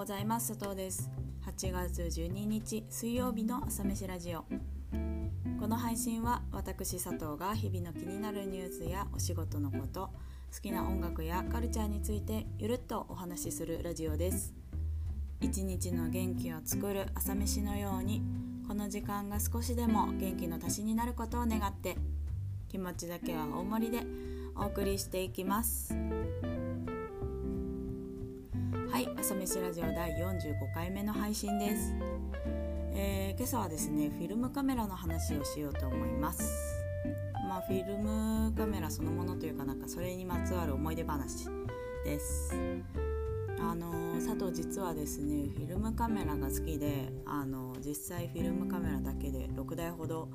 ございます。佐藤です。8月12日水曜日の朝飯ラジオ。この配信は私佐藤が日々の気になるニュースやお仕事のこと好きな音楽やカルチャーについてゆるっとお話しするラジオです。一日の元気を作る朝飯のようにこの時間が少しでも元気の足しになることを願って気持ちだけは大盛りでお送りしていきます。朝飯ラジオ第45回目の配信です、えー、今朝はですねフィルムカメラの話をしようと思います。まあフィルムカメラそのものというかなんかそれにまつわる思い出話です。あの佐藤実はですねフィルムカメラが好きであの実際フィルムカメラだけで6台ほど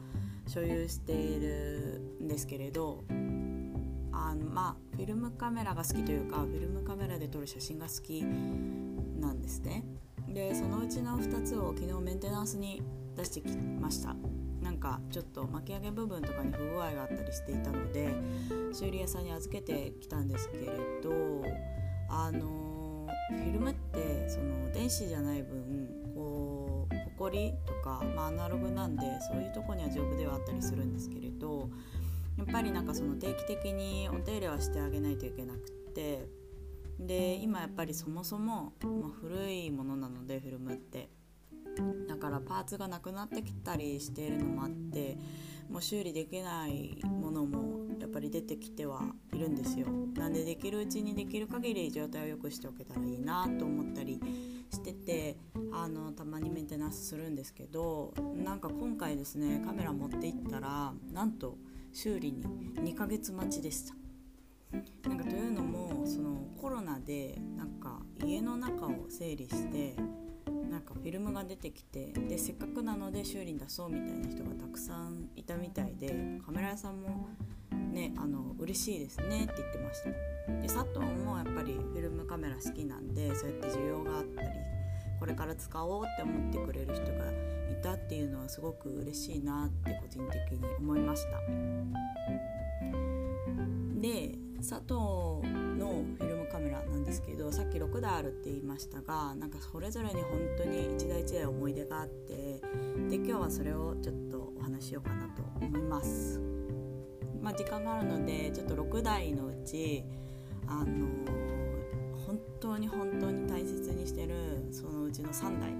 所有しているんですけれどあのまあフィルムカメラが好きというかフィルムカメラ撮る写真が好きなんですね。でそのうちの2つを昨日メンテナンスに出してきました。なんかちょっと巻き上げ部分とかに不具合があったりしていたので修理屋さんに預けてきたんですけれどあのフィルムってその電子じゃない分こうホコリとか、まあ、アナログなんでそういうとこには丈夫ではあったりするんですけれどやっぱりなんかその定期的にお手入れはしてあげないといけなくってで今やっぱりそもそも、まあ、古いものなのでフィルムって。だからパーツがなくなってきたりしているのもあってもう修理できないものもやっぱり出てきてはいるんですよ。なんでできるうちにできる限り状態を良くしておけたらいいなと思ったりしててあのたまにメンテナンスするんですけどなんか今回ですねカメラ持っていったらなんと修理に2ヶ月待ちでした。なんかというのもそのコロナでなんか家の中を整理してなんかフィルムが出てきてでせっかくなので修理に出そうみたいな人がたくさんいたみたいでカメラ屋さんもねあの嬉しいですねって言ってました。で佐藤もやっぱりフィルムカメラ好きなんでそうやって需要があったりこれから使おうって思ってくれる人がいたっていうのはすごく嬉しいなって個人的に思いました。で佐藤のフィルムカメラなんですけどさっき6台あるって言いましたがなんかそれぞれに本当に一台一台思い出があってで今日はそれをちょっとお話しようかなと思います。まあ時間があるのでちょっと6台のうちあの本当に本当に大切にしてるそのうちの3台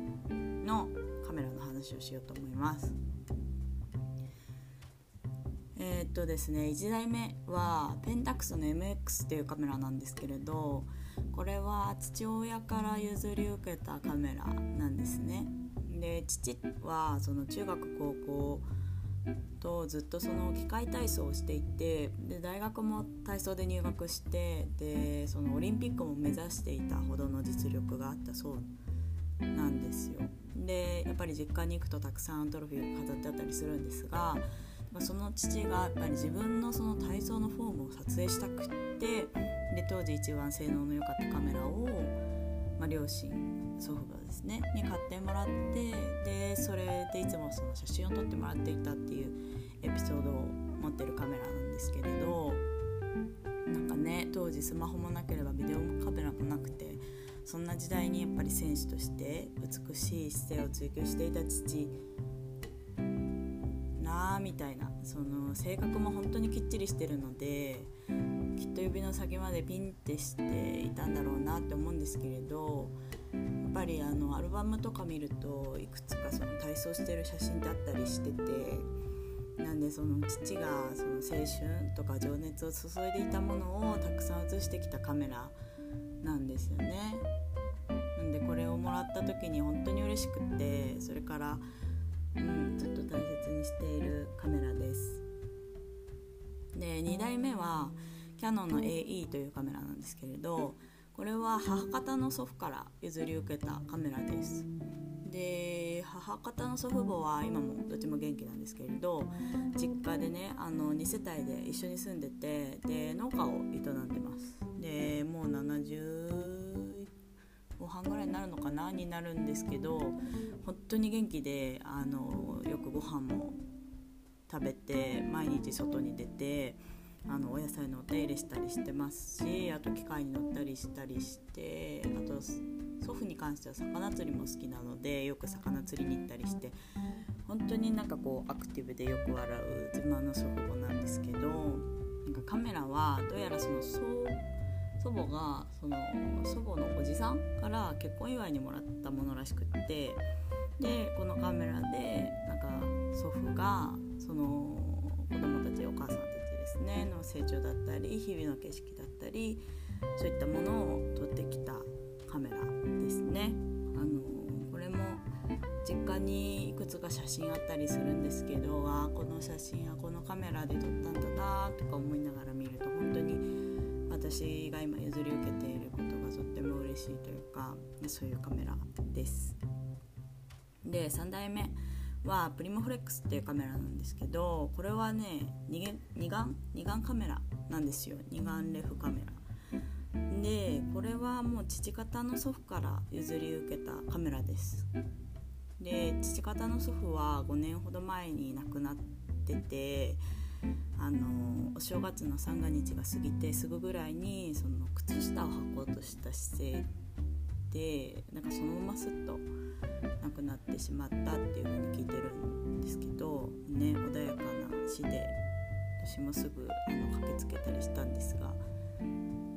のカメラの話をしようと思います。えー、っとですね1台目はペンタックスの MX っていうカメラなんですけれどこれは父親から譲り受けたカメラなんですねで父はその中学高校とずっとその機械体操をしていてで大学も体操で入学してでそのオリンピックも目指していたほどの実力があったそうなんですよ。でやっぱり実家に行くとたくさんトロフィーが飾ってあったりするんですがまその父がやっぱり自分のその体操のフォームを撮影したくってで当時一番性能の良かったカメラを、まあ、両親祖父母ですねに買ってもらってでそれでいつもその写真を撮ってもらっていたっていうエピソードを持ってるカメラなんですけれどなんかね当時スマホもなければビデオカメラもなくてそんな時代にやっぱり選手として美しい姿勢を追求していた父なみたいなその性格も本当にきっちりしてるのできっと指の先までピンってしていたんだろうなって思うんですけれどやっぱりあのアルバムとか見るといくつかその体操してる写真ってあったりしててなんでその父がその青春とか情熱を注いでいたものをたくさん写してきたカメラなんですよね。なんでこれをもらった時に本当に嬉しくってそれから、うん、ずっと大切にしているカメラです。で2台目はキヤノンの AE というカメラなんですけれどこれは母方の祖父から譲り受けたカメラですで母方の祖父母は今もどっちも元気なんですけれど実家でねあの2世帯で一緒に住んでてで農家を営んでますでもう70なになるんですけど本当に元気であのよくご飯も食べて毎日外に出てあのお野菜のお手入れしたりしてますしあと機械に乗ったりしたりしてあと祖父に関しては魚釣りも好きなのでよく魚釣りに行ったりして本当になんかこうアクティブでよく笑う自慢の祖父母なんですけどなんかカメラはどうやらその祖母がその祖母のおじさんから結婚祝いにもらったものらしくってでこのカメラでなんか祖父がその子供たちお母さんたちですねの成長だったり日々の景色だったりそういったものを撮ってきたカメラですね。あのこれも実家にいくつか写真あったりするんですけどあこの写真はこのカメラで撮ったんだなとか思いながら見ると本当に私が今譲り受けていることがとっても嬉しいというかそういうカメラです。で3代目はプリモフレックスっていうカメラなんですけどこれはね二眼二眼カメラなんですよ。二眼レフカメラ。でこれはもう父方の祖父から譲り受けたカメラです。で父方の祖父は5年ほど前に亡くなっててあのお正月の三が日が過ぎてすぐぐらいにその靴下を履こうとした姿勢でなんかそのまますっと亡くなってしまったっていう風に聞いてるんですけどね穏やかな死で私もすぐあの駆けつけたりしたんですが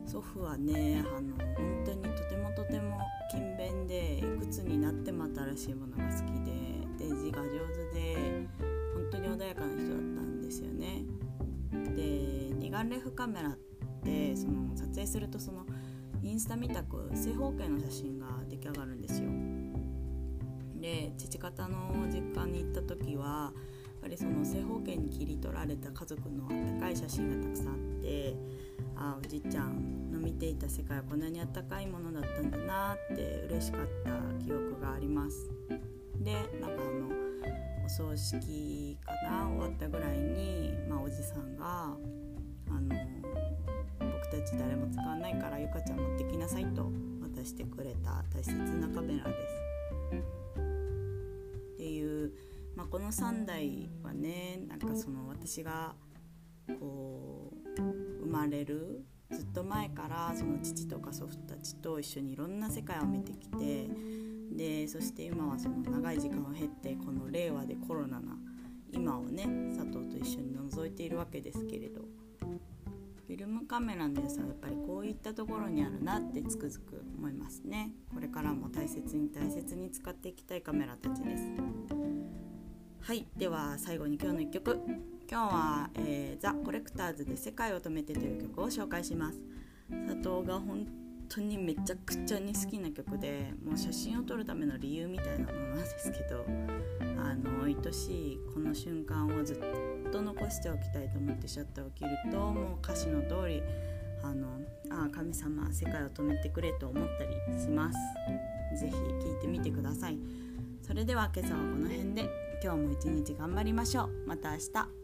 祖父はねあの本当にとてもとても勤勉でいくつになっても新しいものが好きでで字が上手で本当に穏やかな人だった。で二眼レフカメラってその撮影するとそのインスタみたく正方形の写真が出来上がるんですよ。で父方の実家に行った時はやっぱりその正方形に切り取られた家族のあったかい写真がたくさんあってあおじいちゃんの見ていた世界はこんなにあったかいものだったんだなって嬉しかった記憶がありますでなんかあのお葬式かな終わったぐらいに、まあ、おじさんがち誰も使わないからゆかちゃん持ってきなさいと渡してくれた大切なカメラです。っていう、まあ、この3台はねなんかその私がこう生まれるずっと前からその父とか祖父たちと一緒にいろんな世界を見てきてでそして今はその長い時間を経ってこの令和でコロナな今をね佐藤と一緒に覗いているわけですけれどィルムカメラの良さはやっぱりこういったところにあるなってつくづく思いますね。これからも大切に大切に使っていきたいカメラたちです。はいでは最後に今日の1曲。今日は、えー、ザ・コレクターズで「世界を止めて」という曲を紹介します。佐藤が本当にめちゃくちゃに好きな曲でもう写真を撮るための理由みたいなものなんですけどあの愛しいこの瞬間をずっと残しておきたいと思ってシャッターを切るともう歌詞の通りあのあ神様世界を止めてくれと思ったりします。是非聴いてみてください。それでは今朝はこの辺で今日も一日頑張りましょう。また明日。